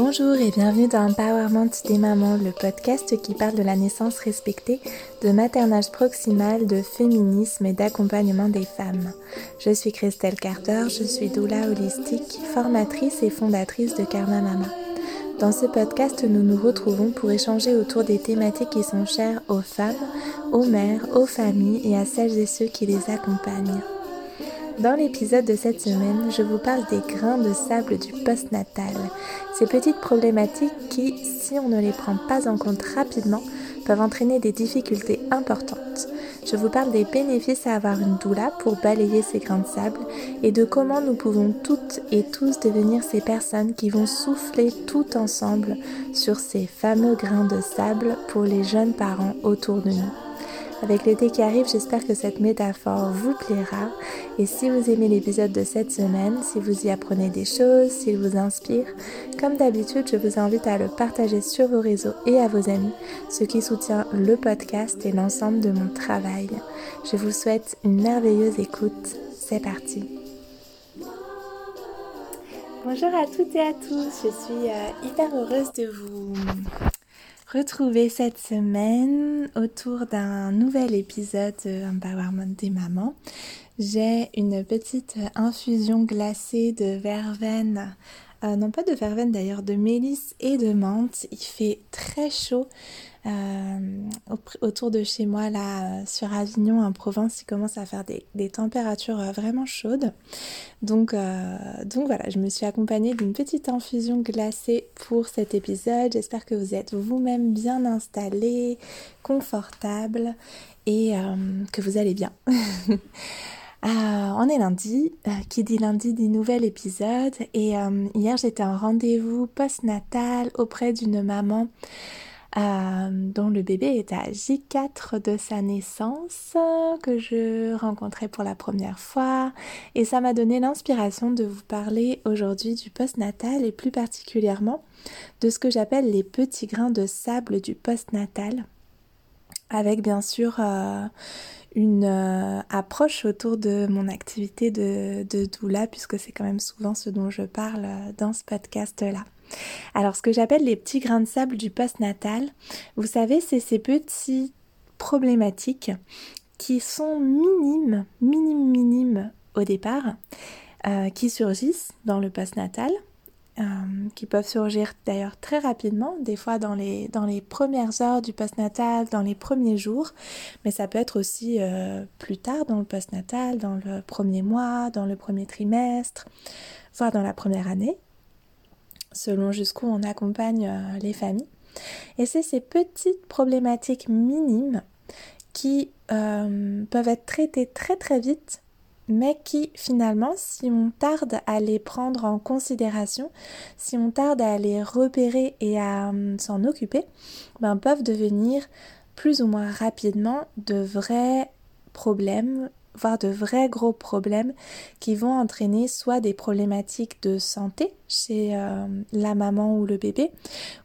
Bonjour et bienvenue dans Empowerment des mamans, le podcast qui parle de la naissance respectée, de maternage proximal, de féminisme et d'accompagnement des femmes. Je suis Christelle Carter, je suis doula holistique, formatrice et fondatrice de Karma Mama. Dans ce podcast, nous nous retrouvons pour échanger autour des thématiques qui sont chères aux femmes, aux mères, aux familles et à celles et ceux qui les accompagnent. Dans l'épisode de cette semaine, je vous parle des grains de sable du postnatal. Ces petites problématiques qui, si on ne les prend pas en compte rapidement, peuvent entraîner des difficultés importantes. Je vous parle des bénéfices à avoir une doula pour balayer ces grains de sable et de comment nous pouvons toutes et tous devenir ces personnes qui vont souffler tout ensemble sur ces fameux grains de sable pour les jeunes parents autour de nous. Avec l'été qui arrive, j'espère que cette métaphore vous plaira. Et si vous aimez l'épisode de cette semaine, si vous y apprenez des choses, s'il vous inspire, comme d'habitude, je vous invite à le partager sur vos réseaux et à vos amis, ce qui soutient le podcast et l'ensemble de mon travail. Je vous souhaite une merveilleuse écoute. C'est parti. Bonjour à toutes et à tous, je suis euh, hyper heureuse de vous retrouver cette semaine autour d'un nouvel épisode de Empowerment des mamans. J'ai une petite infusion glacée de verveine, euh, non pas de verveine d'ailleurs, de mélisse et de menthe. Il fait très chaud. Euh, autour de chez moi, là, sur Avignon, en Provence, il commence à faire des, températures euh, vraiment chaudes. Donc, euh, donc voilà, je me suis accompagnée d'une petite infusion glacée pour cet épisode. J'espère que vous êtes vous-même bien installé, confortable et que vous allez bien. on est lundi, qui dit lundi dit nouvel épisode et hier j'étais en rendez-vous post-natal auprès d'une maman euh, dont le bébé est à J4 de sa naissance, que je rencontrais pour la première fois. Et ça m'a donné l'inspiration de vous parler aujourd'hui du postnatal et plus particulièrement de ce que j'appelle les petits grains de sable du postnatal. Avec bien sûr euh, une euh, approche autour de mon activité de, doula, puisque c'est quand même souvent ce dont je parle dans ce podcast-là. Alors, ce que j'appelle les petits grains de sable du postnatal, vous savez, c'est ces petits problématiques qui sont minimes, minimes, minimes au départ, euh, qui surgissent dans le postnatal, euh, qui peuvent surgir d'ailleurs très rapidement, des fois dans les, dans premières heures du postnatal, dans les premiers jours, mais ça peut être aussi euh, plus tard dans le postnatal, dans le premier mois, dans le premier trimestre, voire dans la première année selon jusqu'où on accompagne euh, les familles. Et c'est ces petites problématiques minimes qui peuvent être traitées très très vite, mais qui finalement, si on tarde à les prendre en considération, si on tarde à les repérer et à euh, s'en occuper, ben, peuvent devenir plus ou moins rapidement de vrais problèmes voire de vrais gros problèmes qui vont entraîner soit des problématiques de santé chez euh, la maman ou le bébé,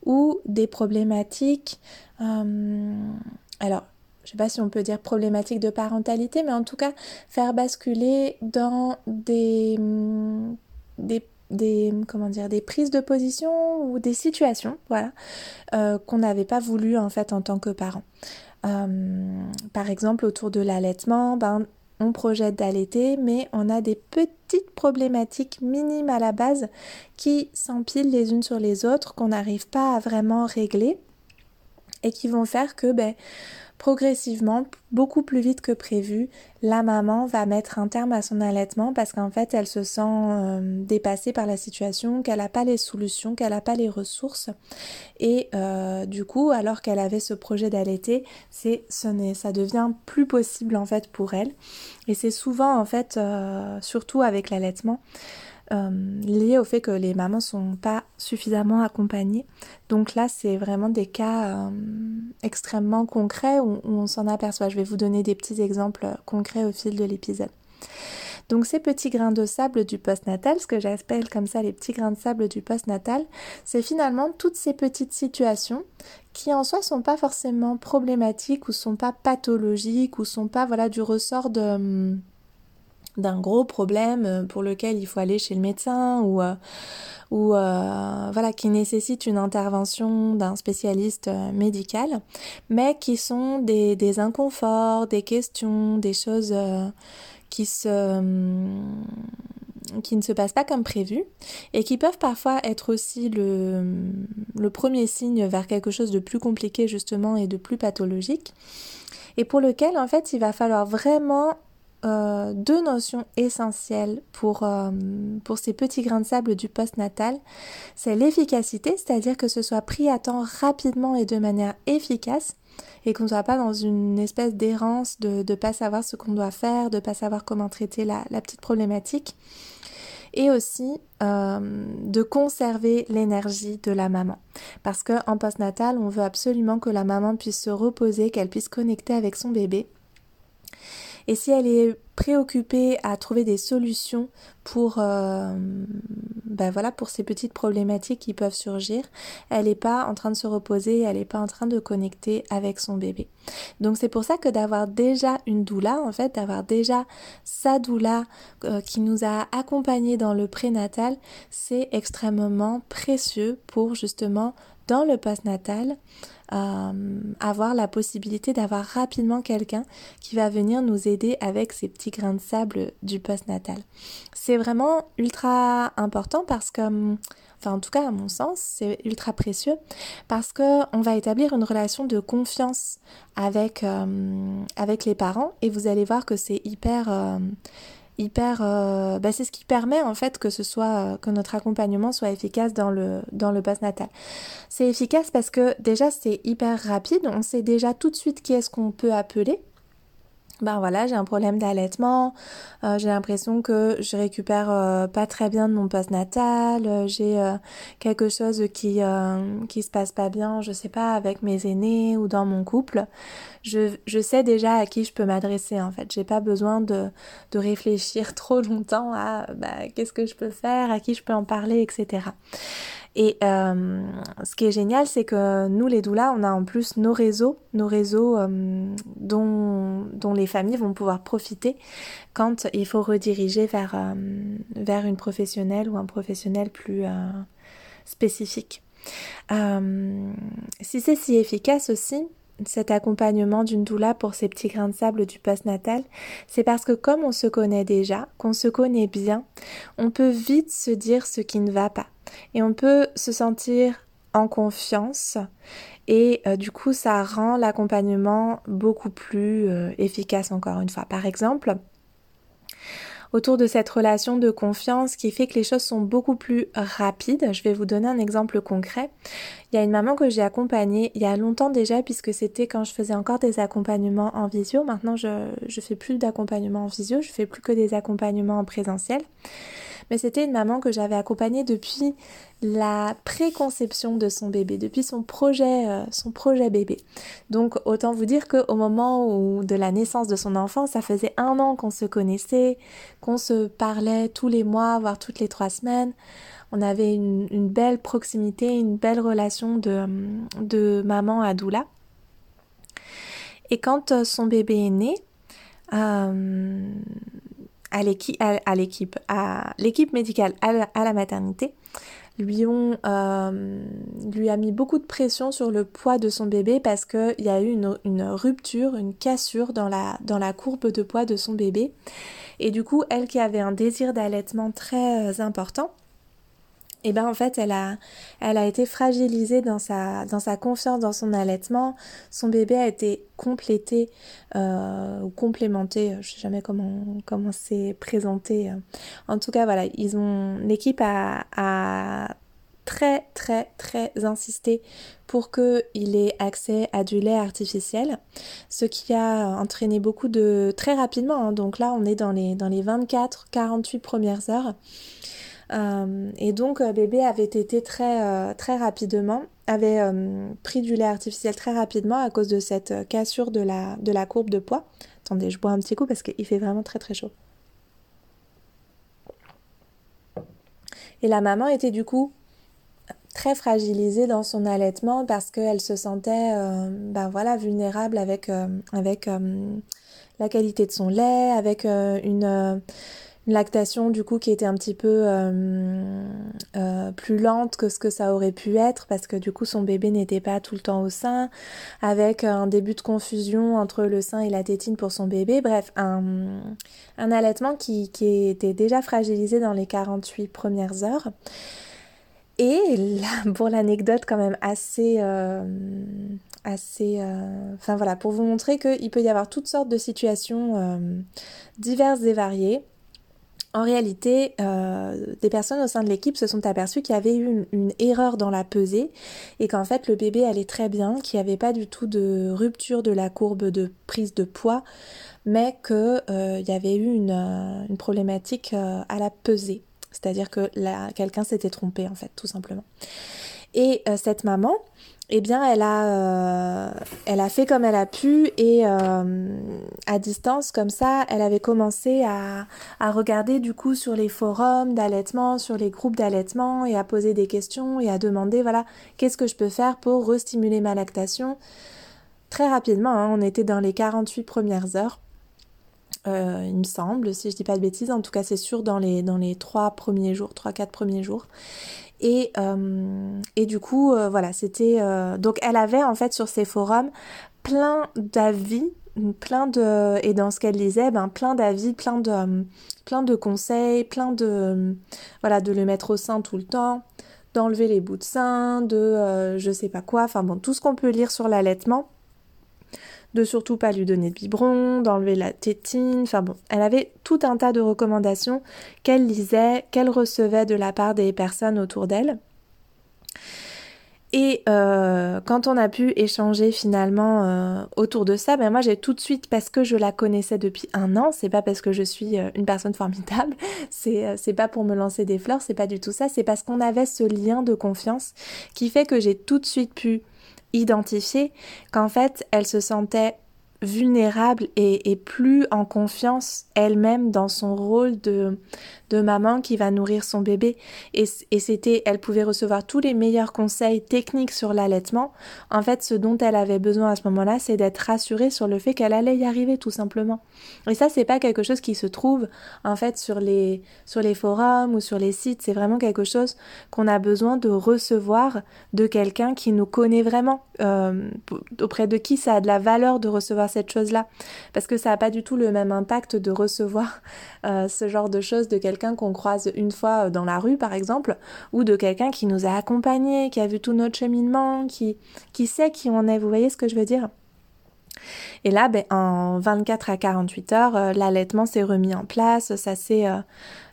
ou des problématiques, euh, alors je sais pas si on peut dire problématiques de parentalité, mais en tout cas faire basculer dans des, des, comment dire, des prises de position ou des situations voilà, euh, qu'on n'avait pas voulu en fait en tant que parent. par exemple, autour de l'allaitement, ben, on projette d'allaiter, mais on a des petites problématiques minimes à la base qui s'empilent les unes sur les autres, qu'on n'arrive pas à vraiment régler et qui vont faire que ben, progressivement, beaucoup plus vite que prévu, la maman va mettre un terme à son allaitement parce qu'en fait, elle se sent euh, dépassée par la situation, qu'elle n'a pas les solutions, qu'elle n'a pas les ressources. Et euh, du coup, alors qu'elle avait ce projet d'allaiter, c'est, ça devient plus possible en fait pour elle. Et c'est souvent en fait, euh, surtout avec l'allaitement, euh, lié au fait que les mamans sont pas suffisamment accompagnées. Donc là, c'est vraiment des cas euh, extrêmement concrets où, on s'en aperçoit. Je vais vous donner des petits exemples concrets au fil de l'épisode. Donc ces petits grains de sable du postnatal, ce que j'appelle comme ça les petits grains de sable du postnatal, c'est finalement toutes ces petites situations qui en soi sont pas forcément problématiques ou sont pas pathologiques ou sont pas voilà du ressort de d'un gros problème pour lequel il faut aller chez le médecin ou ou voilà qui nécessite une intervention d'un spécialiste médical, mais qui sont des, inconforts, des questions, des choses qui se qui ne se passent pas comme prévu et qui peuvent parfois être aussi le, le premier signe vers quelque chose de plus compliqué justement et de plus pathologique et pour lequel en fait il va falloir vraiment euh, deux notions essentielles pour, euh, pour ces petits grains de sable du postnatal. C'est l'efficacité, c'est-à-dire que ce soit pris à temps rapidement et de manière efficace et qu'on ne soit pas dans une espèce d'errance de ne pas savoir ce qu'on doit faire, de ne pas savoir comment traiter la, la petite problématique et aussi euh, de conserver l'énergie de la maman. Parce qu'en postnatal, on veut absolument que la maman puisse se reposer, qu'elle puisse connecter avec son bébé. Et si elle est préoccupée à trouver des solutions pour, euh, ben ces petites problématiques qui peuvent surgir, elle n'est pas en train de se reposer, elle n'est pas en train de connecter avec son bébé. Donc c'est pour ça que d'avoir déjà une doula, en fait, d'avoir déjà sa doula euh, qui nous a accompagnés dans le prénatal, c'est extrêmement précieux pour justement dans le postnatal avoir la possibilité d'avoir rapidement quelqu'un qui va venir nous aider avec ces petits grains de sable du postnatal. C'est vraiment ultra important parce que enfin en tout cas à mon sens, c'est ultra précieux parce que on va établir une relation de confiance avec euh, avec les parents et vous allez voir que c'est hyper euh, hyper euh, bah, c'est ce qui permet en fait que ce soit euh, que notre accompagnement soit efficace dans le dans le natal C'est efficace parce que déjà c'est hyper rapide, on sait déjà tout de suite qui est-ce qu'on peut appeler ben voilà, j'ai un problème d'allaitement, euh, j'ai l'impression que je récupère euh, pas très bien de mon postnatal, euh, j'ai quelque chose qui qui se passe pas bien, je sais pas avec mes aînés ou dans mon couple. Je, je sais déjà à qui je peux m'adresser en fait. J'ai pas besoin de, de réfléchir trop longtemps à bah, qu'est-ce que je peux faire, à qui je peux en parler, etc. Et ce qui est génial, c'est que nous, les doulas, on a en plus nos réseaux, nos réseaux dont, dont les familles vont pouvoir profiter quand il faut rediriger vers, euh, vers une professionnelle ou un professionnel plus spécifique. si c'est si efficace aussi, cet accompagnement d'une doula pour ces petits grains de sable du post-natal, c'est parce que comme on se connaît déjà, qu'on se connaît bien, on peut vite se dire ce qui ne va pas. Et on peut se sentir en confiance et euh, du coup ça rend l'accompagnement beaucoup plus euh, efficace encore une fois. Par exemple, autour de cette relation de confiance qui fait que les choses sont beaucoup plus rapides. Je vais vous donner un exemple concret. Il y a une maman que j'ai accompagnée il y a longtemps déjà puisque c'était quand je faisais encore des accompagnements en visio. Maintenant je, je fais plus d'accompagnement en visio, je fais plus que des accompagnements en présentiel mais c'était une maman que j'avais accompagnée depuis la préconception de son bébé, depuis son projet, euh, son projet bébé. Donc autant vous dire qu'au moment de la naissance de son enfant, ça faisait un an qu'on se connaissait, qu'on se parlait tous les mois, voire toutes les trois semaines. On avait une, belle proximité, une belle relation de, de maman à doula. Et quand euh, son bébé est né, euh, l'équipe, médicale, à la, maternité, lui ont euh, lui a mis beaucoup de pression sur le poids de son bébé parce qu'il y a eu une, rupture, une cassure dans la, dans la courbe de poids de son bébé. Et du coup, elle qui avait un désir d'allaitement très euh, important, et eh ben en fait elle a elle a été fragilisée dans sa dans sa confiance dans son allaitement son bébé a été complété euh, ou complémenté je sais jamais comment comment c'est présenté en tout cas voilà ils ont l'équipe a, a très très très insisté pour qu'il ait accès à du lait artificiel, ce qui a entraîné beaucoup de très rapidement. Hein. donc là, on est dans les dans les 24-48 premières heures. Euh, et donc euh, bébé avait été très euh, très rapidement avait pris du lait artificiel très rapidement à cause de cette cassure de la de la courbe de poids. Attendez, je bois un petit coup parce qu'il fait vraiment très très chaud. Et la maman était du coup très fragilisée dans son allaitement parce qu'elle se sentait ben voilà vulnérable avec avec la qualité de son lait, avec une lactation du coup qui était un petit peu euh, euh, plus lente que ce que ça aurait pu être parce que du coup son bébé n'était pas tout le temps au sein avec un début de confusion entre le sein et la tétine pour son bébé. Bref un, allaitement qui, était déjà fragilisé dans les 48 premières heures. Et pour l'anecdote quand même assez euh, assez enfin voilà pour vous montrer qu'il peut y avoir toutes sortes de situations diverses et variées en réalité, euh, des personnes au sein de l'équipe se sont aperçues qu'il y avait eu une, erreur dans la pesée et qu'en fait le bébé allait très bien, qu'il n'y avait pas du tout de rupture de la courbe de prise de poids, mais qu'il euh, y avait eu une, euh, problématique à la pesée. C'est-à-dire que quelqu'un s'était trompé en fait, tout simplement. Et cette maman, eh bien, elle a, euh, elle a fait comme elle a pu et euh, à distance, comme ça, elle avait commencé à, regarder du coup sur les forums d'allaitement, sur les groupes d'allaitement et à poser des questions et à demander, voilà, qu'est-ce que je peux faire pour restimuler ma lactation Très rapidement, hein, on était dans les 48 premières heures. Euh, il me semble, si je dis pas de bêtises, en tout cas c'est sûr dans les, dans les 3 premiers jours, 3-4 premiers jours. Et, euh, et du coup, euh, voilà, c'était... Euh, donc elle avait en fait sur ses forums plein d'avis, plein de... Et dans ce qu'elle lisait, ben, plein d'avis, plein de, plein de conseils, plein de... Voilà, de le mettre au sein tout le temps, d'enlever les bouts de sein, de je sais pas quoi, enfin bon, tout ce qu'on peut lire sur l'allaitement de surtout pas lui donner de biberon, d'enlever la tétine, enfin bon, elle avait tout un tas de recommandations qu'elle lisait, qu'elle recevait de la part des personnes autour d'elle. Et euh, quand on a pu échanger finalement euh, autour de ça, ben moi j'ai tout de suite, parce que je la connaissais depuis un an, c'est pas parce que je suis euh, une personne formidable, c'est c'est pas pour me lancer des fleurs, c'est pas du tout ça, c'est parce qu'on avait ce lien de confiance qui fait que j'ai tout de suite pu identifier qu'en fait, elle se sentait vulnérable et, plus en confiance elle-même dans son rôle de, de maman qui va nourrir son bébé. Et, c'était, elle pouvait recevoir tous les meilleurs conseils techniques sur l'allaitement. En fait, ce dont elle avait besoin à ce moment-là, c'est d'être rassurée sur le fait qu'elle allait y arriver tout simplement. Et ça, c'est pas quelque chose qui se trouve en fait sur les, sur les forums ou sur les sites. C'est vraiment quelque chose qu'on a besoin de recevoir de quelqu'un qui nous connaît vraiment, euh, auprès de qui ça a de la valeur de recevoir cette chose-là. Parce que ça n'a pas du tout le même impact de recevoir euh, ce genre de choses de quelqu'un qu'on croise une fois euh, dans la rue, par exemple, ou de quelqu'un qui nous a accompagnés, qui a vu tout notre cheminement, qui, qui sait qui on est. Vous voyez ce que je veux dire? Et là, ben, en 24 à 48 heures, euh, l'allaitement s'est remis en place, ça s'est euh,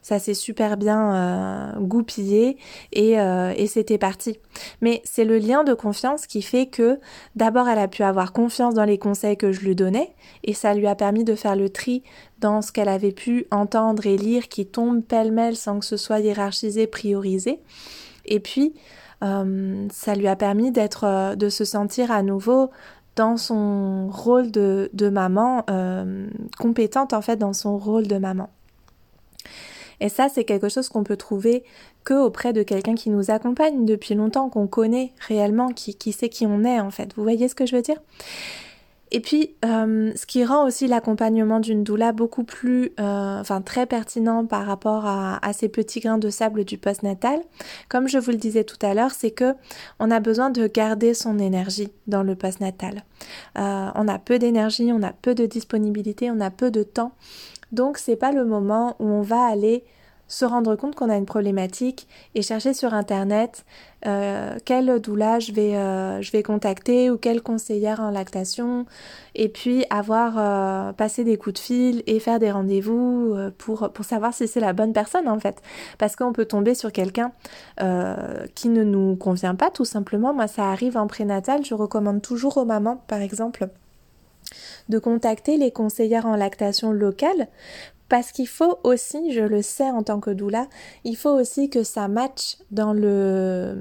ça s'est super bien euh, goupillé et, et c'était parti. Mais c'est le lien de confiance qui fait que d'abord elle a pu avoir confiance dans les conseils que je lui donnais et ça lui a permis de faire le tri dans ce qu'elle avait pu entendre et lire qui tombe pêle-mêle sans que ce soit hiérarchisé, priorisé. Et puis ça lui a permis d'être, de se sentir à nouveau dans son rôle de, maman, euh, compétente en fait dans son rôle de maman. Et ça, c'est quelque chose qu'on peut trouver que auprès de quelqu'un qui nous accompagne depuis longtemps, qu'on connaît réellement, qui, qui sait qui on est en fait. Vous voyez ce que je veux dire? Et puis, euh, ce qui rend aussi l'accompagnement d'une doula beaucoup plus, euh, enfin très pertinent par rapport à, ces petits grains de sable du postnatal, comme je vous le disais tout à l'heure, c'est que on a besoin de garder son énergie dans le postnatal. Euh, on a peu d'énergie, on a peu de disponibilité, on a peu de temps, donc c'est pas le moment où on va aller se rendre compte qu'on a une problématique et chercher sur internet euh, quelle doula je vais, euh, je vais contacter ou quelle conseillère en lactation et puis avoir euh, passé des coups de fil et faire des rendez-vous pour savoir si c'est la bonne personne en fait. Parce qu'on peut tomber sur quelqu'un qui ne nous convient pas tout simplement. Moi ça arrive en prénatal. Je recommande toujours aux mamans par exemple de contacter les conseillères en lactation locales parce qu'il faut aussi, je le sais en tant que doula, il faut aussi que ça matche dans le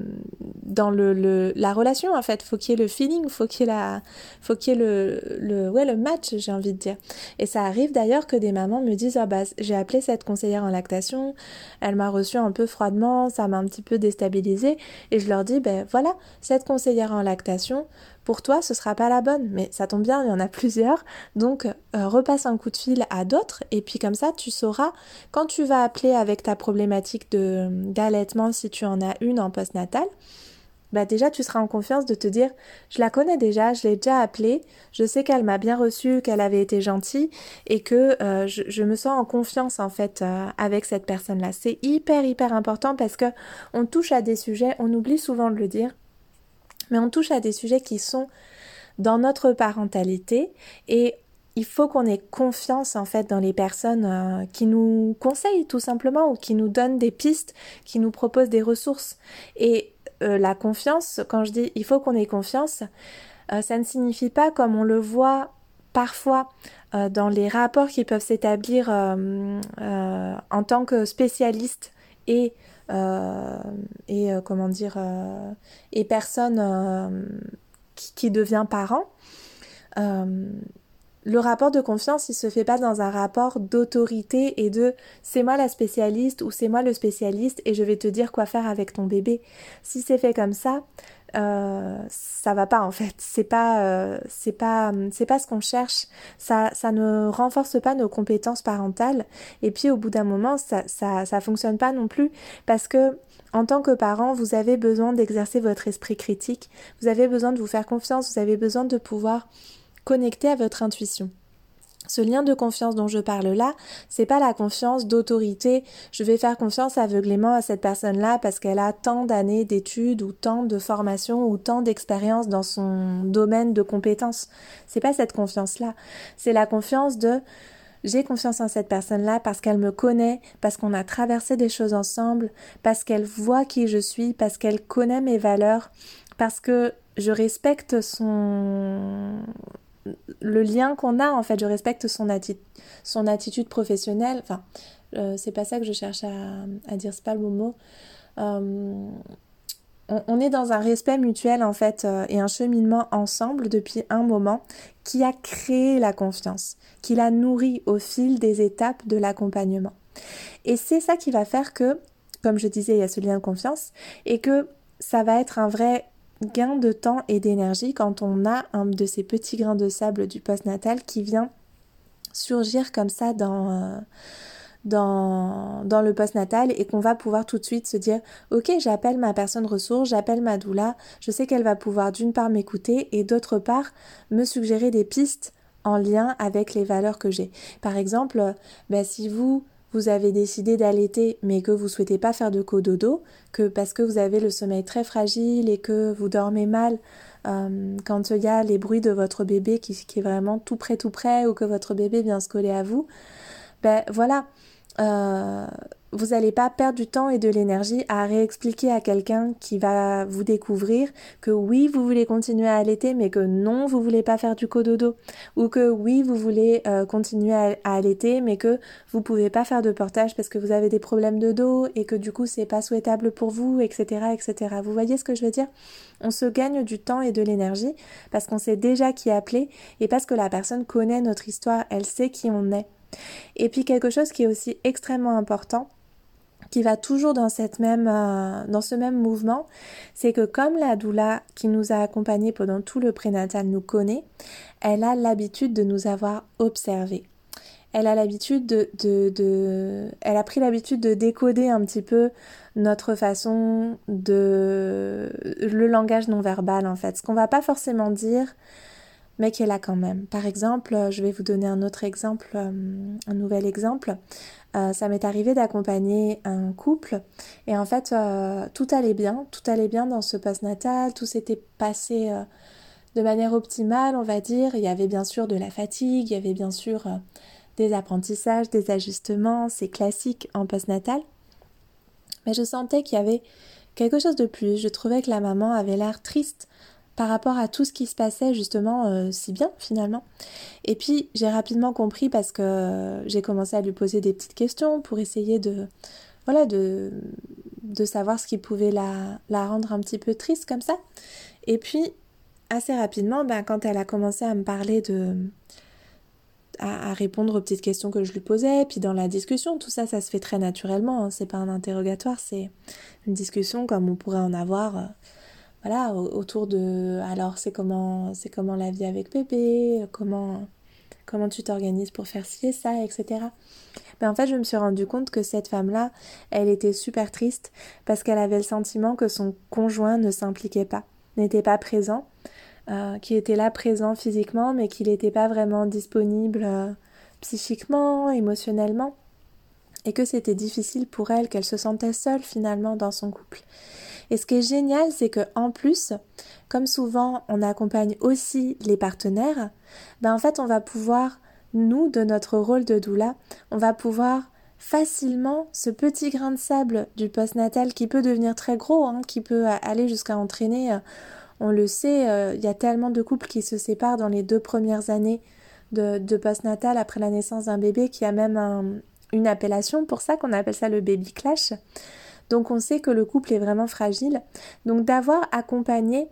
dans le, la relation en fait. Faut qu'il y ait le feeling, faut qu'il y ait la faut qu'il y ait le, le ouais le match, j'ai envie de dire. Et ça arrive d'ailleurs que des mamans me disent ah bah j'ai appelé cette conseillère en lactation, elle m'a reçu un peu froidement, ça m'a un petit peu déstabilisée et je leur dis ben voilà, cette conseillère en lactation pour toi, ce sera pas la bonne, mais ça tombe bien, il y en a plusieurs. Donc, euh, repasse un coup de fil à d'autres, et puis comme ça, tu sauras quand tu vas appeler avec ta problématique de d'allaitement, si tu en as une en postnatal, bah déjà tu seras en confiance de te dire je la connais déjà, je l'ai déjà appelée, je sais qu'elle m'a bien reçue, qu'elle avait été gentille et que euh, je, me sens en confiance en fait euh, avec cette personne-là. C'est hyper hyper important parce que on touche à des sujets, on oublie souvent de le dire, mais on touche à des sujets qui sont dans notre parentalité et il faut qu'on ait confiance en fait dans les personnes euh, qui nous conseillent tout simplement ou qui nous donnent des pistes, qui nous proposent des ressources. Et euh, la confiance, quand je dis il faut qu'on ait confiance, euh, ça ne signifie pas comme on le voit parfois dans les rapports qui peuvent s'établir en tant que spécialiste et et comment dire et personne qui, qui, devient parent le rapport de confiance, il se fait pas dans un rapport d'autorité et de c'est moi la spécialiste ou c'est moi le spécialiste et je vais te dire quoi faire avec ton bébé. Si c'est fait comme ça, euh, ça va pas en fait. C'est pas, euh, c'est pas, c'est pas ce qu'on cherche. Ça, ça ne renforce pas nos compétences parentales. Et puis au bout d'un moment, ça, ça, ça fonctionne pas non plus parce que en tant que parent, vous avez besoin d'exercer votre esprit critique. Vous avez besoin de vous faire confiance. Vous avez besoin de pouvoir connecté à votre intuition. Ce lien de confiance dont je parle là, c'est pas la confiance d'autorité. Je vais faire confiance aveuglément à cette personne-là parce qu'elle a tant d'années d'études ou tant de formations ou tant d'expérience dans son domaine de compétences. C'est pas cette confiance-là. C'est la confiance de j'ai confiance en cette personne-là parce qu'elle me connaît, parce qu'on a traversé des choses ensemble, parce qu'elle voit qui je suis, parce qu'elle connaît mes valeurs, parce que je respecte son le lien qu'on a, en fait, je respecte son, son attitude professionnelle. Enfin, euh, c'est pas ça que je cherche à, dire, c'est pas le bon mot. Euh, on, est dans un respect mutuel, en fait, euh, et un cheminement ensemble depuis un moment qui a créé la confiance, qui l'a nourri au fil des étapes de l'accompagnement. Et c'est ça qui va faire que, comme je disais, il y a ce lien de confiance, et que ça va être un vrai gain de temps et d'énergie quand on a un de ces petits grains de sable du postnatal qui vient surgir comme ça dans, euh, dans, dans le postnatal et qu'on va pouvoir tout de suite se dire ok j'appelle ma personne ressource, j'appelle ma doula, je sais qu'elle va pouvoir d'une part m'écouter et d'autre part me suggérer des pistes en lien avec les valeurs que j'ai. Par exemple, ben, si vous vous avez décidé d'allaiter mais que vous souhaitez pas faire de cododo, que parce que vous avez le sommeil très fragile et que vous dormez mal euh, quand il y a les bruits de votre bébé qui, qui, est vraiment tout près tout près ou que votre bébé vient se coller à vous, ben voilà, euh, vous n'allez pas perdre du temps et de l'énergie à réexpliquer à quelqu'un qui va vous découvrir que oui, vous voulez continuer à allaiter, mais que non, vous voulez pas faire du cododo. Ou que oui, vous voulez euh, continuer à, allaiter, mais que vous pouvez pas faire de portage parce que vous avez des problèmes de dos et que du coup, c'est pas souhaitable pour vous, etc., etc. Vous voyez ce que je veux dire? On se gagne du temps et de l'énergie parce qu'on sait déjà qui appeler et parce que la personne connaît notre histoire, elle sait qui on est. Et puis quelque chose qui est aussi extrêmement important, qui va toujours dans, cette même, euh, dans ce même mouvement, c'est que comme la doula qui nous a accompagnés pendant tout le prénatal nous connaît, elle a l'habitude de nous avoir observés. Elle a l'habitude de, de, de, elle a pris l'habitude de décoder un petit peu notre façon de, le langage non verbal en fait, ce qu'on va pas forcément dire, mais qui est là quand même. Par exemple, je vais vous donner un autre exemple, euh, un nouvel exemple. Euh, ça m'est arrivé d'accompagner un couple et en fait euh, tout allait bien, tout allait bien dans ce post-natal, tout s'était passé euh, de manière optimale, on va dire. Il y avait bien sûr de la fatigue, il y avait bien sûr des apprentissages, des ajustements, c'est classique en post-natal. Mais je sentais qu'il y avait quelque chose de plus. Je trouvais que la maman avait l'air triste par rapport à tout ce qui se passait justement euh, si bien finalement. Et puis j'ai rapidement compris parce que j'ai commencé à lui poser des petites questions pour essayer de voilà de, de savoir ce qui pouvait la, la rendre un petit peu triste comme ça. Et puis assez rapidement, ben, quand elle a commencé à me parler de à, répondre aux petites questions que je lui posais, puis dans la discussion, tout ça, ça se fait très naturellement. Hein. C'est pas un interrogatoire, c'est une discussion comme on pourrait en avoir. Euh, voilà, autour de alors c'est comment c'est comment la vie avec bébé, comment comment tu t'organises pour faire ci et ça, etc. Mais en fait, je me suis rendu compte que cette femme-là, elle était super triste parce qu'elle avait le sentiment que son conjoint ne s'impliquait pas, n'était pas présent, euh, qui était là présent physiquement, mais qu'il n'était pas vraiment disponible euh, psychiquement, émotionnellement, et que c'était difficile pour elle, qu'elle se sentait seule finalement dans son couple. Et ce qui est génial, c'est que en plus, comme souvent on accompagne aussi les partenaires, ben en fait on va pouvoir, nous, de notre rôle de doula, on va pouvoir facilement ce petit grain de sable du postnatal qui peut devenir très gros, hein, qui peut aller jusqu'à entraîner, euh, on le sait, euh, il y a tellement de couples qui se séparent dans les deux premières années de, postnatal après la naissance d'un bébé qui a même une appellation pour ça qu'on appelle ça le baby clash. Donc on sait que le couple est vraiment fragile. Donc d'avoir accompagné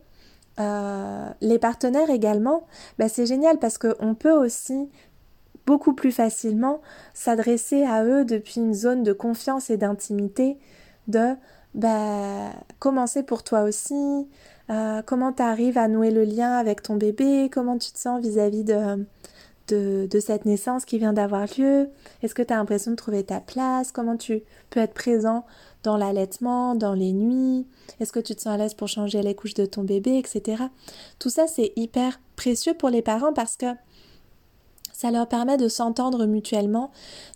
euh, les partenaires également, bah, c'est génial parce qu'on peut aussi beaucoup plus facilement s'adresser à eux depuis une zone de confiance et d'intimité, de bah, commencer pour toi aussi, euh, comment tu arrives à nouer le lien avec ton bébé, comment tu te sens vis-à-vis de, cette naissance qui vient d'avoir lieu, est-ce que tu as l'impression de trouver ta place, comment tu peux être présent dans l'allaitement, dans les nuits, est-ce que tu te sens à l'aise pour changer les couches de ton bébé, etc. Tout ça, c'est hyper précieux pour les parents parce que ça leur permet de s'entendre mutuellement,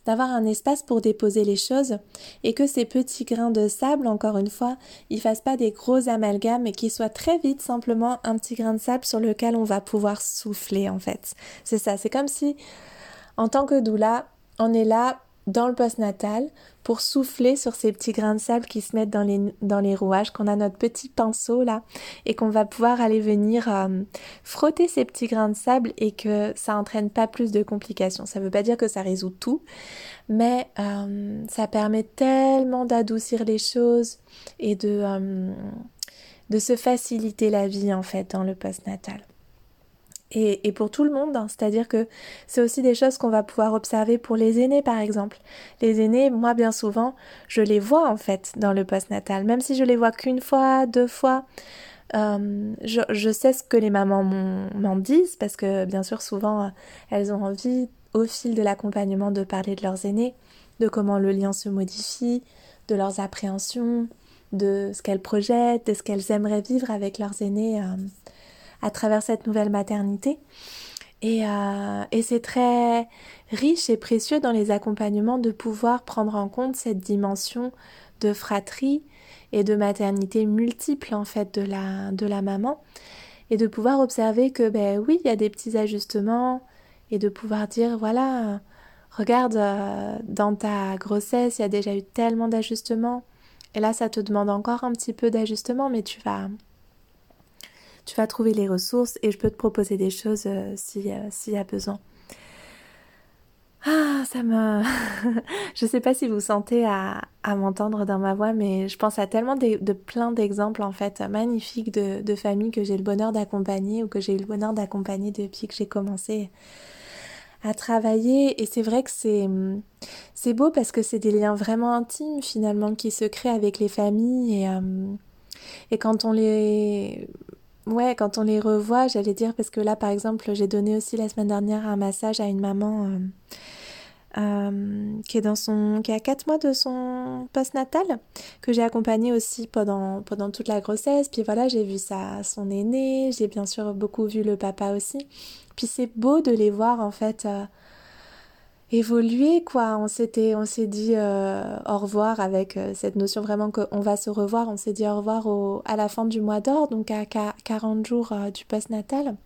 d'avoir un espace pour déposer les choses et que ces petits grains de sable, encore une fois, ils fassent pas des gros amalgames et qu'ils soient très vite simplement un petit grain de sable sur lequel on va pouvoir souffler en fait. C'est ça, c'est comme si en tant que doula, on est là dans le postnatal pour souffler sur ces petits grains de sable qui se mettent dans les, rouages, qu'on a notre petit pinceau là et qu'on va pouvoir aller venir euh, frotter ces petits grains de sable et que ça entraîne pas plus de complications. Ça veut pas dire que ça résout tout, mais euh, ça permet tellement d'adoucir les choses et de, euh, de se faciliter la vie en fait dans le postnatal et, pour tout le monde. Hein. C'est-à-dire que c'est aussi des choses qu'on va pouvoir observer pour les aînés, par exemple. Les aînés, moi, bien souvent, je les vois en fait dans le postnatal, même si je les vois qu'une fois, deux fois. Euh, je, sais ce que les mamans m'en disent parce que bien sûr souvent elles ont envie au fil de l'accompagnement de parler de leurs aînés, de comment le lien se modifie, de leurs appréhensions, de ce qu'elles projettent, de ce qu'elles aimeraient vivre avec leurs aînés euh, à travers cette nouvelle maternité. Et, euh, et c'est très riche et précieux dans les accompagnements de pouvoir prendre en compte cette dimension de fratrie et de maternité multiple en fait de la, de la maman et de pouvoir observer que ben oui il y a des petits ajustements et de pouvoir dire voilà regarde euh, dans ta grossesse il y a déjà eu tellement d'ajustements et là ça te demande encore un petit peu d'ajustement mais tu vas tu vas trouver les ressources et je peux te proposer des choses euh, s'il y a besoin. Ah, ça me... je sais pas si vous sentez à, m'entendre dans ma voix, mais je pense à tellement de, plein d'exemples en fait magnifiques de, de familles que j'ai le bonheur d'accompagner ou que j'ai eu le bonheur d'accompagner depuis que j'ai commencé à travailler. Et c'est vrai que c'est, c'est beau parce que c'est des liens vraiment intimes finalement qui se créent avec les familles et, euh, et quand on les Ouais, quand on les revoit, j'allais dire, parce que là, par exemple, j'ai donné aussi la semaine dernière un massage à une maman euh, euh, qui est dans son, qui a 4 mois de son post-natal, que j'ai accompagné aussi pendant, pendant toute la grossesse. Puis voilà, j'ai vu ça, son aîné, j'ai bien sûr beaucoup vu le papa aussi. Puis c'est beau de les voir en fait. Euh, évoluer quoi. On s'était on s'est dit euh, au revoir avec euh, cette notion vraiment qu'on va se revoir. On s'est dit au revoir au, à la fin du mois d'or donc à 40 jours euh, du post-natal.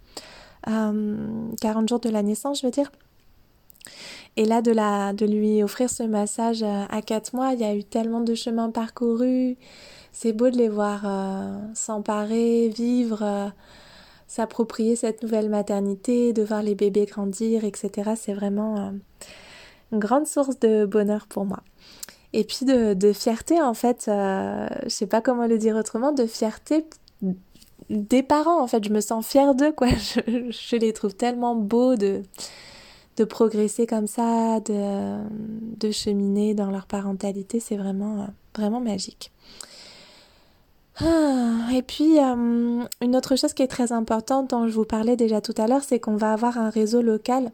40 jours de la naissance je veux dire. Et là de la de lui offrir ce massage à 4 mois il y a eu tellement de chemins parcourus. C'est beau de les voir s'emparer vivre s'approprier cette nouvelle maternité, de voir les bébés grandir, etc. C'est vraiment euh, une grande source de bonheur pour moi. Et puis de, fierté, en fait, euh, je sais pas comment le dire autrement, de fierté des parents, en fait. Je me sens fière d'eux, quoi. Je, les trouve tellement beaux de, de progresser comme ça, de, de cheminer dans leur parentalité. C'est vraiment, euh, vraiment magique. Ah, et puis, euh, une autre chose qui est très importante dont je vous parlais déjà tout à l'heure, c'est qu'on va avoir un réseau local.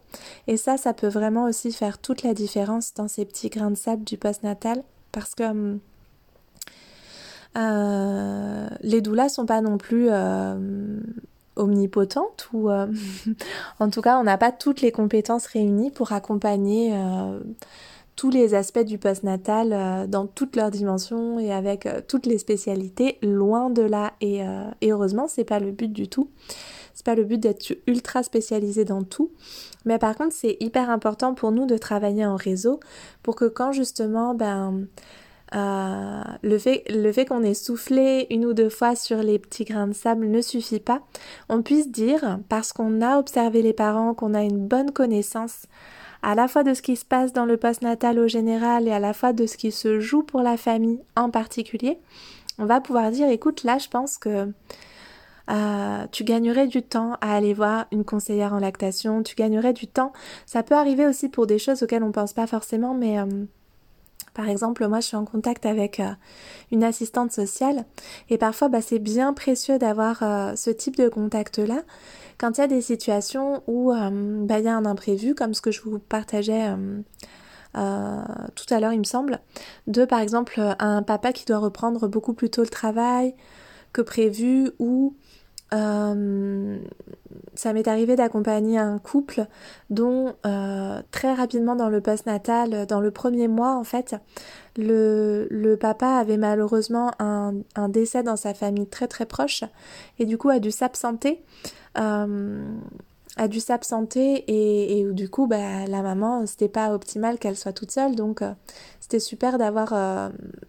Et ça, ça peut vraiment aussi faire toute la différence dans ces petits grains de sable du postnatal. Parce que euh, les doulas sont pas non plus euh, omnipotentes ou en tout cas on n'a pas toutes les compétences réunies pour accompagner tous les aspects du postnatal euh, dans toutes leurs dimensions et avec euh, toutes les spécialités, loin de là. Et, euh, et heureusement, c'est pas le but du tout. C'est pas le but d'être ultra spécialisé dans tout. Mais par contre, c'est hyper important pour nous de travailler en réseau pour que quand justement, ben, le fait, le fait qu'on ait soufflé une ou deux fois sur les petits grains de sable ne suffit pas. On puisse dire, parce qu'on a observé les parents, qu'on a une bonne connaissance à la fois de ce qui se passe dans le postnatal au général et à la fois de ce qui se joue pour la famille en particulier, on va pouvoir dire écoute là je pense que euh, tu gagnerais du temps à aller voir une conseillère en lactation, tu gagnerais du temps. Ça peut arriver aussi pour des choses auxquelles on pense pas forcément, mais euh, par exemple, moi je suis en contact avec euh, une assistante sociale et parfois bah, c'est bien précieux d'avoir ce type de contact-là quand il y a des situations où euh, bah, il y a un imprévu, comme ce que je vous partageais euh, euh, tout à l'heure, il me semble, de par exemple un papa qui doit reprendre beaucoup plus tôt le travail que prévu ou ça m'est arrivé d'accompagner un couple dont très rapidement dans le post-natal, dans le premier mois en fait, le, papa avait malheureusement un, décès dans sa famille très très proche et du coup a dû s'absenter euh, a dû s'absenter et, du coup bah, la maman c'était pas optimal qu'elle soit toute seule. Donc euh, c'était super d'avoir euh,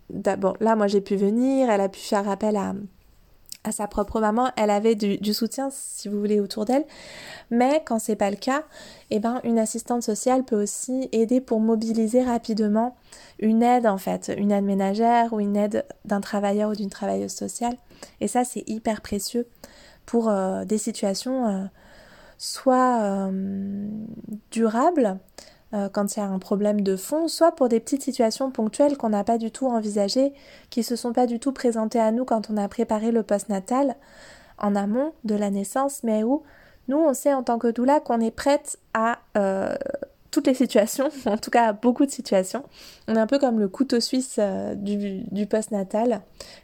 d'abord là moi j'ai pu venir elle a pu faire appel à, à sa propre maman elle avait du, soutien si vous voulez autour d'elle. Mais quand c'est pas le cas eh ben une assistante sociale peut aussi aider pour mobiliser rapidement une aide en fait une aide ménagère ou une aide d'un travailleur ou d'une travailleuse sociale. Et ça c'est hyper précieux pour euh, des situations euh, soit euh, durables, quand il y a un problème de fond, soit pour des petites situations ponctuelles qu'on n'a pas du tout envisagées, qui se sont pas du tout présentées à nous quand on a préparé le post-natal en amont de la naissance, mais où nous on sait en tant que doula qu'on est prête à toutes les situations, en tout cas beaucoup de situations. On est un peu comme le couteau suisse euh, du, post-natal,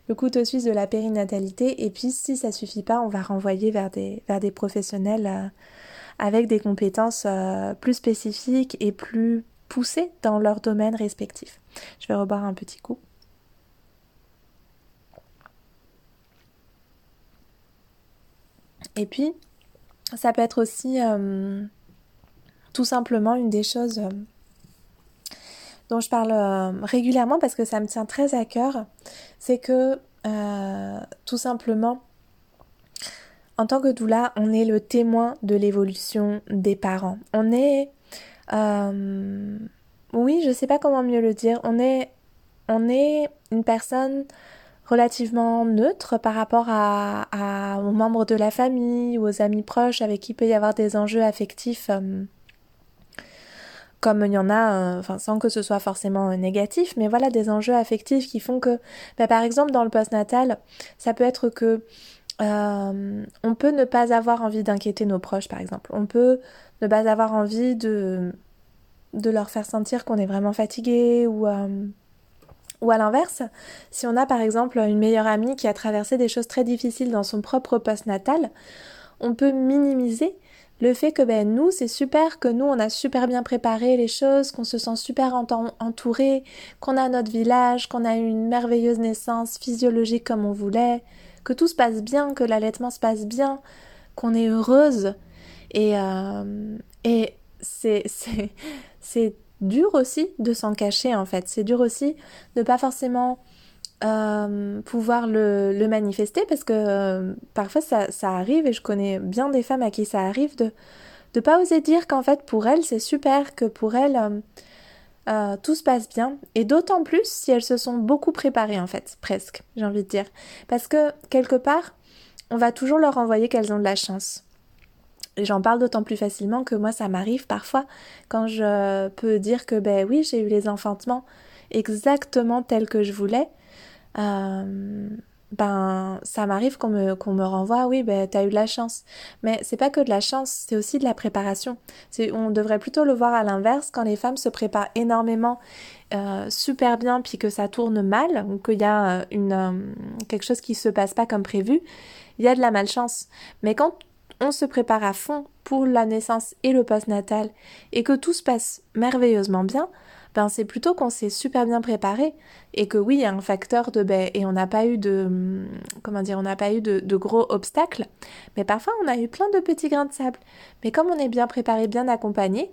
le couteau suisse de la périnatalité. Et puis si ça suffit pas, on va renvoyer vers des, professionnels euh, avec des compétences euh, plus spécifiques et plus poussées dans leur domaine respectif. Je vais reboire un petit coup. Et puis, ça peut être aussi tout simplement une des choses euh, dont je parle euh, régulièrement parce que ça me tient très à cœur, c'est que euh, tout simplement, en tant que doula, on est le témoin de l'évolution des parents. On est, oui, je sais pas comment mieux le dire. On est, on est une personne relativement neutre par rapport aux membres de la famille ou aux amis proches avec qui peut y avoir des enjeux affectifs comme il y en a, euh, sans que ce soit forcément négatif, mais voilà des enjeux affectifs qui font que, bah, par exemple dans le postnatal, ça peut être que euh, on peut ne pas avoir envie d'inquiéter nos proches, par exemple. On peut ne pas avoir envie de de leur faire sentir qu'on est vraiment fatigué ou euh, ou à l'inverse, si on a par exemple une meilleure amie qui a traversé des choses très difficiles dans son propre postnatal, on peut minimiser le fait que ben nous c'est super que nous on a super bien préparé les choses, qu'on se sent super entouré, qu'on a notre village, qu'on a eu une merveilleuse naissance physiologique comme on voulait, que tout se passe bien, que l'allaitement se passe bien, qu'on est heureuse. Et euh, et c'est c'est c'est dur aussi de s'en cacher en fait, c'est dur aussi de pas forcément euh, pouvoir le, le, manifester parce que euh, parfois ça, ça, arrive et je connais bien des femmes à qui ça arrive de ne pas oser dire qu'en fait pour elles c'est super, que pour elles euh, tout se passe bien et d'autant plus si elles se sont beaucoup préparées en fait, presque j'ai envie de dire. Parce que quelque part on va toujours leur envoyer qu'elles ont de la chance. Et j'en parle d'autant plus facilement que moi ça m'arrive parfois quand je peux dire que ben oui j'ai eu les enfantements exactement tels que je voulais euh, ben ça m'arrive qu'on me, qu'on me renvoie, oui, ben t'as eu de la chance. Mais c'est pas que de la chance, c'est aussi de la préparation. On devrait plutôt le voir à l'inverse, quand les femmes se préparent énormément, euh, super bien, puis que ça tourne mal, ou qu'il y a euh, une, euh, quelque chose qui se passe pas comme prévu, il y a de la malchance. Mais quand on se prépare à fond pour la naissance et le postnatal, et que tout se passe merveilleusement bien, ben c'est plutôt qu'on s'est super bien préparé et que oui, il y a un facteur de ben, et on n'a pas eu de hum, comment dire, on n'a pas eu de, de, gros obstacles, mais parfois on a eu plein de petits grains de sable. Mais comme on est bien préparé, bien accompagné,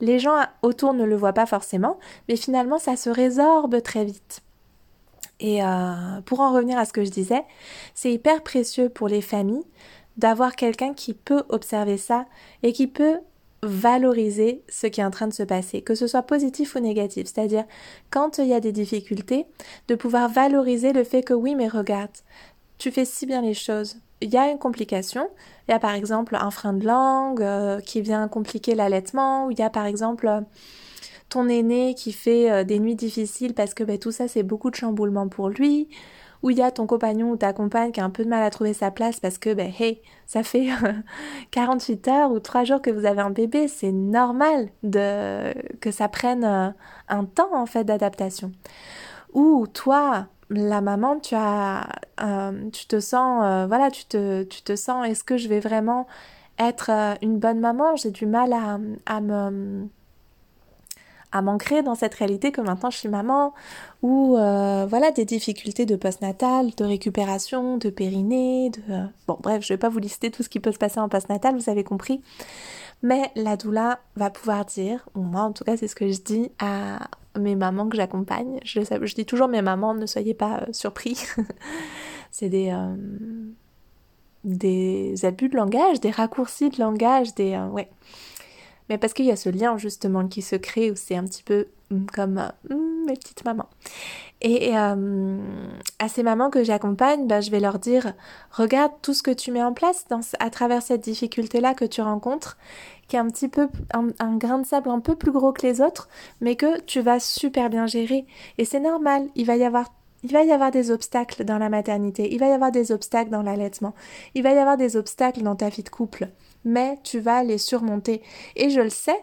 les gens autour ne le voient pas forcément, mais finalement ça se résorbe très vite. Et euh, pour en revenir à ce que je disais, c'est hyper précieux pour les familles d'avoir quelqu'un qui peut observer ça et qui peut valoriser ce qui est en train de se passer, que ce soit positif ou négatif. C'est-à-dire, quand il y a des difficultés, de pouvoir valoriser le fait que oui, mais regarde, tu fais si bien les choses. Il y a une complication. Il y a par exemple un frein de langue euh, qui vient compliquer l'allaitement, ou il y a par exemple euh, ton aîné qui fait euh, des nuits difficiles parce que ben, tout ça c'est beaucoup de chamboulement pour lui où il y a ton compagnon ou ta compagne qui a un peu de mal à trouver sa place parce que, ben, hey, ça fait 48 heures ou 3 jours que vous avez un bébé, c'est normal de, que ça prenne euh, un temps, en fait, d'adaptation. Ou toi, la maman, tu as, euh, tu te sens, euh, voilà, tu te, tu te sens, est-ce que je vais vraiment être une bonne maman? J'ai du mal à, à me à m'ancrer dans cette réalité que maintenant je suis maman, ou euh, voilà des difficultés de postnatal, de récupération, de périnée, de euh, bon bref, je vais pas vous lister tout ce qui peut se passer en postnatal, vous avez compris. Mais la doula va pouvoir dire, ou moi en tout cas c'est ce que je dis à mes mamans que j'accompagne. Je, je, dis toujours mes mamans, ne soyez pas euh, surpris. c'est des des abus de langage, des raccourcis de langage, des ouais mais parce qu'il y a ce lien justement qui se crée où c'est un petit peu mm, comme mm, mes petites mamans. Et euh, à ces mamans que j'accompagne, ben, je vais leur dire regarde tout ce que tu mets en place à travers cette difficulté-là que tu rencontres, qui est un petit peu un, grain de sable un peu plus gros que les autres, mais que tu vas super bien gérer. Et c'est normal, il va y avoir des obstacles dans la maternité, il va y avoir des obstacles dans l'allaitement, il va y avoir des obstacles dans ta vie de couple mais tu vas les surmonter. Et je le sais,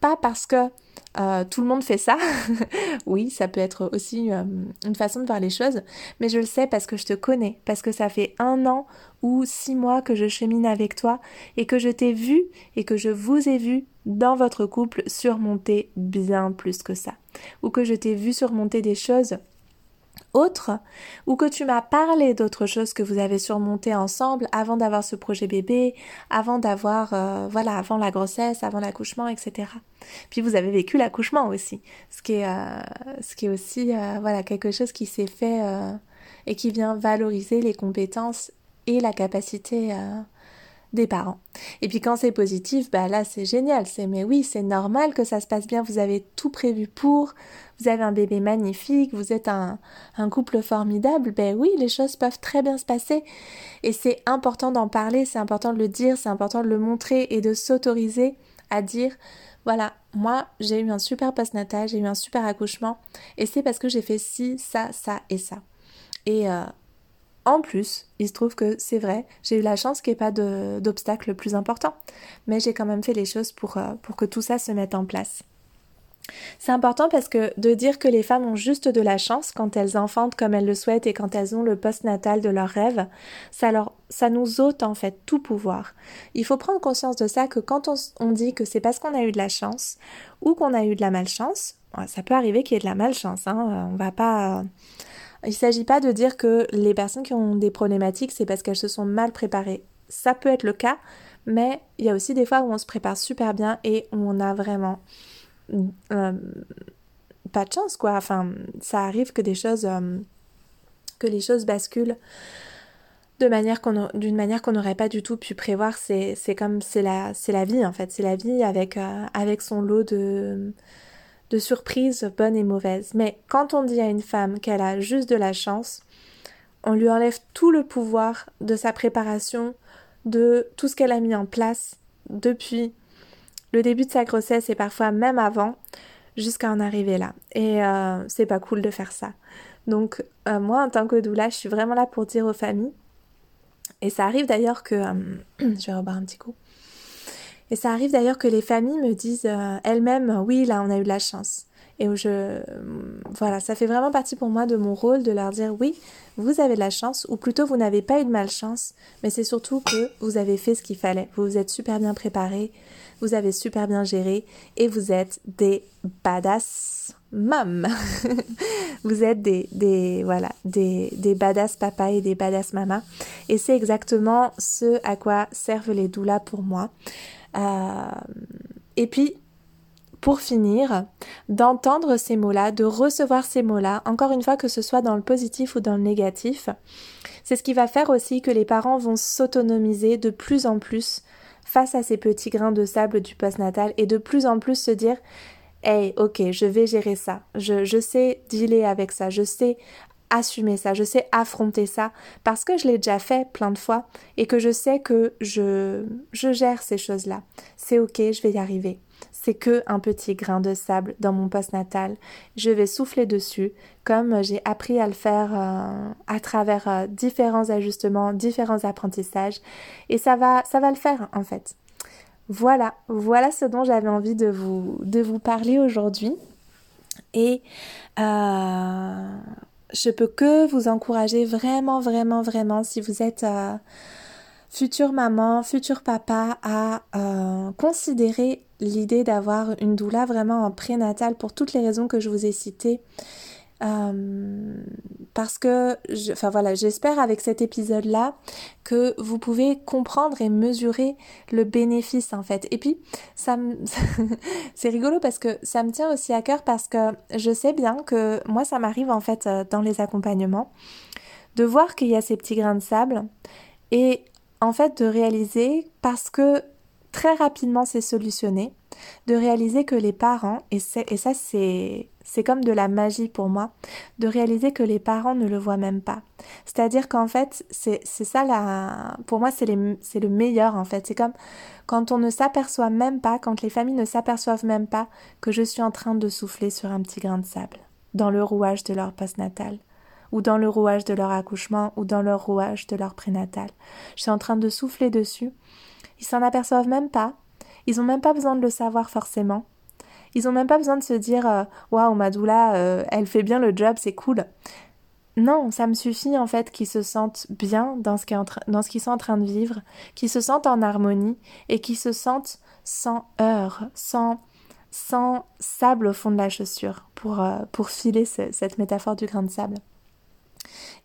pas parce que euh, tout le monde fait ça. oui, ça peut être aussi euh, une façon de voir les choses, mais je le sais parce que je te connais, parce que ça fait un an ou six mois que je chemine avec toi et que je t'ai vu et que je vous ai vu dans votre couple surmonter bien plus que ça, ou que je t'ai vu surmonter des choses autre, ou que tu m'as parlé d'autre chose que vous avez surmonté ensemble avant d'avoir ce projet bébé, avant d'avoir, euh, voilà, avant la grossesse, avant l'accouchement, etc. Puis vous avez vécu l'accouchement aussi, ce qui est, euh, ce qui est aussi, euh, voilà, quelque chose qui s'est fait et qui vient valoriser les compétences et la capacité des parents. Et puis quand c'est positif, bah là c'est génial, c'est mais oui, c'est normal que ça se passe bien, vous avez tout prévu pour, vous avez un bébé magnifique, vous êtes un, couple formidable, ben oui, les choses peuvent très bien se passer. Et c'est important d'en parler, c'est important de le dire, c'est important de le montrer et de s'autoriser à dire voilà, moi j'ai eu un super postnatal, j'ai eu un super accouchement, et c'est parce que j'ai fait ci, ça, ça et ça. Et euh, en plus, il se trouve que c'est vrai, j'ai eu la chance qu'il n'y ait pas d'obstacle plus important, mais j'ai quand même fait les choses pour, euh, pour que tout ça se mette en place. C'est important parce que de dire que les femmes ont juste de la chance quand elles enfantent comme elles le souhaitent et quand elles ont le post-natal de leur rêve, ça, nous ôte en fait tout pouvoir. Il faut prendre conscience de ça que quand on, dit que c'est parce qu'on a eu de la chance ou qu'on a eu de la malchance, ça peut arriver qu'il y ait de la malchance, hein, on va pas il ne s'agit pas de dire que les personnes qui ont des problématiques, c'est parce qu'elles se sont mal préparées. Ça peut être le cas, mais il y a aussi des fois où on se prépare super bien et où on a vraiment euh, pas de chance, quoi. Enfin, ça arrive que des choses, euh, que les choses basculent d'une manière qu'on n'aurait pas du tout pu prévoir. C'est comme c'est la c'est la vie en fait. C'est la vie avec euh, avec son lot de de surprises bonnes et mauvaises. Mais quand on dit à une femme qu'elle a juste de la chance, on lui enlève tout le pouvoir de sa préparation, de tout ce qu'elle a mis en place depuis le début de sa grossesse et parfois même avant, jusqu'à en arriver là. Et euh, c'est pas cool de faire ça. Donc euh, moi, en tant que doula, je suis vraiment là pour dire aux familles. Et ça arrive d'ailleurs que... je vais reboire un petit coup. Et ça arrive d'ailleurs que les familles me disent elles-mêmes, oui, là, on a eu de la chance et je voilà ça fait vraiment partie pour moi de mon rôle de leur dire oui vous avez de la chance ou plutôt vous n'avez pas eu de malchance mais c'est surtout que vous avez fait ce qu'il fallait. Vous vous êtes super bien préparé vous avez super bien géré et vous êtes des badass mam vous êtes des, des voilà des, des badass papa et des badass mama. Et c'est exactement ce à quoi servent les doulas pour moi. euh, et puis pour finir, d'entendre ces mots-là, de recevoir ces mots-là, encore une fois que ce soit dans le positif ou dans le négatif, c'est ce qui va faire aussi que les parents vont s'autonomiser de plus en plus face à ces petits grains de sable du postnatal et de plus en plus se dire Hey, ok, je vais gérer ça, je, je sais dealer avec ça, je sais assumer ça, je sais affronter ça parce que je l'ai déjà fait plein de fois et que je sais que je, je gère ces choses-là. C'est ok, je vais y arriver c'est que un petit grain de sable dans mon poste natal. Je vais souffler dessus, comme j'ai appris à le faire euh, à travers euh, différents ajustements, différents apprentissages, et ça va, ça va le faire en fait. Voilà, voilà ce dont j'avais envie de vous, de vous parler aujourd'hui. Et euh, je peux que vous encourager vraiment, vraiment, vraiment, si vous êtes future maman, futur papa, à considérer l'idée d'avoir une doula vraiment en prénatal pour toutes les raisons que je vous ai citées. Euh, parce que, enfin voilà, j'espère avec cet épisode-là que vous pouvez comprendre et mesurer le bénéfice en fait. Et puis, ça c'est rigolo parce que ça me tient aussi à cœur parce que je sais bien que moi, ça m'arrive en fait euh, dans les accompagnements de voir qu'il y a ces petits grains de sable et en fait de réaliser parce que très rapidement c'est solutionné, de réaliser que les parents, et, ça c'est comme de la magie pour moi, de réaliser que les parents ne le voient même pas. C'est-à-dire qu'en fait, c'est ça la... Pour moi, c'est le meilleur en fait. C'est comme quand on ne s'aperçoit même pas, quand les familles ne s'aperçoivent même pas que je suis en train de souffler sur un petit grain de sable, dans le rouage de leur postnatal, ou dans le rouage de leur accouchement, ou dans le rouage de leur prénatal. Je suis en train de souffler dessus ils s'en aperçoivent même pas. Ils n'ont même pas besoin de le savoir forcément. Ils n'ont même pas besoin de se dire euh, Waouh, Madoula, euh, elle fait bien le job, c'est cool. Non, ça me suffit en fait qu'ils se sentent bien dans ce qu'ils sont en train de vivre, qu'ils se sentent en harmonie et qu'ils se sentent sans heurts, sans, sable au fond de la chaussure, pour, euh, pour filer cette métaphore du grain de sable.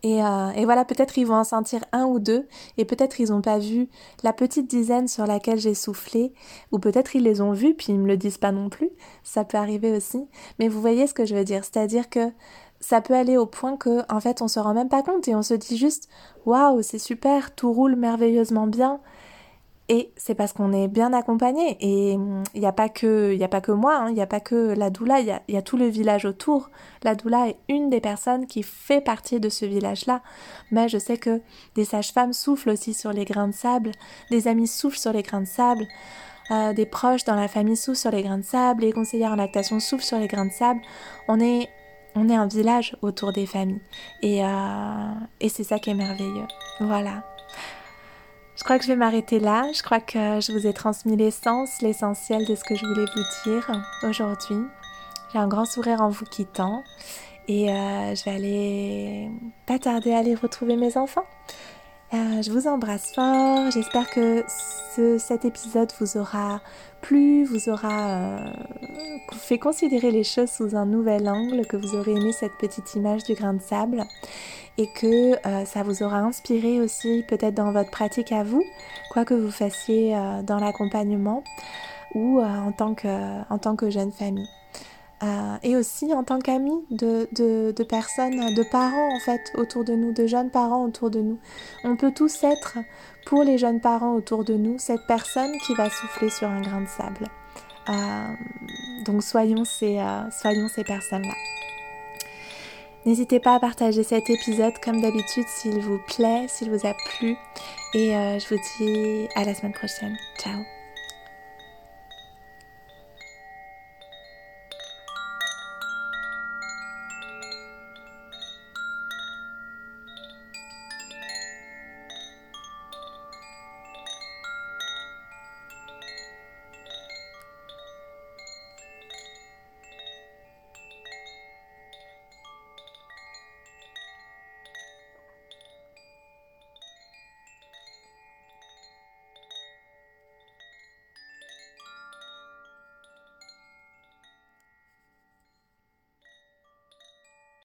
Euh, et, voilà, peut-être ils vont en sentir un ou deux, et peut-être ils n'ont pas vu la petite dizaine sur laquelle j'ai soufflé, ou peut-être ils les ont vus puis ils me le disent pas non plus. Ça peut arriver aussi. Mais vous voyez ce que je veux dire, c'est-à-dire que ça peut aller au point que, en fait, on se rend même pas compte et on se dit juste, waouh, c'est super, tout roule merveilleusement bien. Et c'est parce qu'on est bien accompagné. Et il n'y a, pas que, a pas que moi, hein. il n'y a pas que la doula, il y a, y a, tout le village autour. La doula est une des personnes qui fait partie de ce village-là. Mais je sais que des sages-femmes soufflent aussi sur les grains de sable, des amis soufflent sur les grains de sable, euh, des proches dans la famille soufflent sur les grains de sable, les conseillères en lactation soufflent sur les grains de sable. On est, on est un village autour des familles. Et, euh, et c'est ça qui est merveilleux. Voilà. Je crois que je vais m'arrêter là. Je crois que je vous ai transmis l'essence, l'essentiel de ce que je voulais vous dire aujourd'hui. J'ai un grand sourire en vous quittant et euh, je vais aller pas tarder à aller retrouver mes enfants. Euh, je vous embrasse fort. J'espère que cet épisode vous aura plu, vous aura euh, fait considérer les choses sous un nouvel angle, que vous aurez aimé cette petite image du grain de sable et que euh, ça vous aura inspiré aussi peut-être dans votre pratique à vous, quoi que vous fassiez euh, dans l'accompagnement ou en, tant que, en tant que jeune famille. et aussi en tant qu'amis de, de, personnes, de parents en fait autour de nous, de jeunes parents autour de nous. On peut tous être pour les jeunes parents autour de nous cette personne qui va souffler sur un grain de sable. donc soyons ces, soyons ces personnes-là. N'hésitez pas à partager cet épisode comme d'habitude s'il vous plaît, s'il vous a plu. Et euh, je vous dis à la semaine prochaine. Ciao